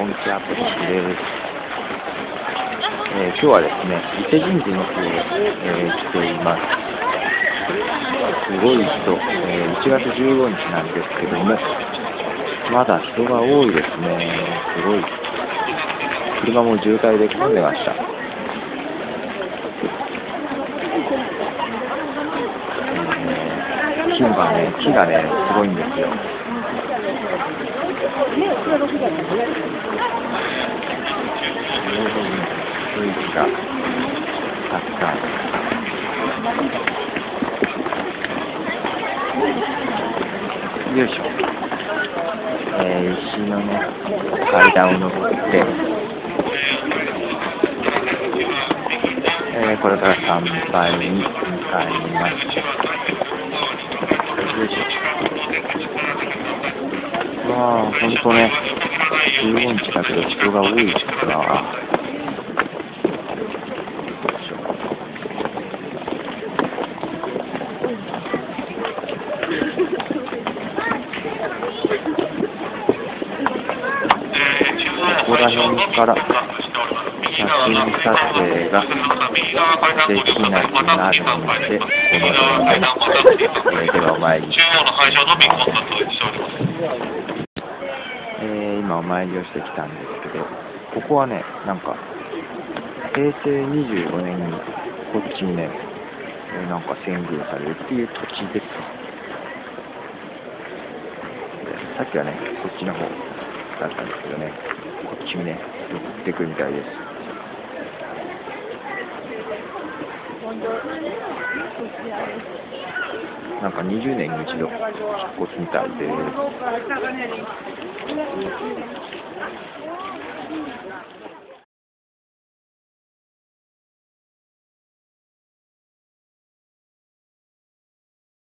こんにちは、ポチです。えー、今日はですね、伊勢神宮の方へ、えー、来ています。すごい人、えー、1月15日なんですけども、まだ人が多いですね。すごい。車も渋滞で混んでました。えー、木がね、木がね、すごいんですよ。雰囲気がたくさん。よいしょ。えー、石のね、階段を登って、えー、これから参拝に向かいます。よいしょ。まあ、ほんとね、15日だけど人が多いから、こら辺から写真撮影ができなくなるので、この辺で、えー、ではお参りしえー、今お参りをしてきたんですけど、ここはね、なんか、平成24年にこっちにね、えなんか遷宮されるっていう土地です。さっきはね、こっちの方だったんですけどね、こっちにね、寄ってくみたいです。なんか20年に一度引っ越すみたいです。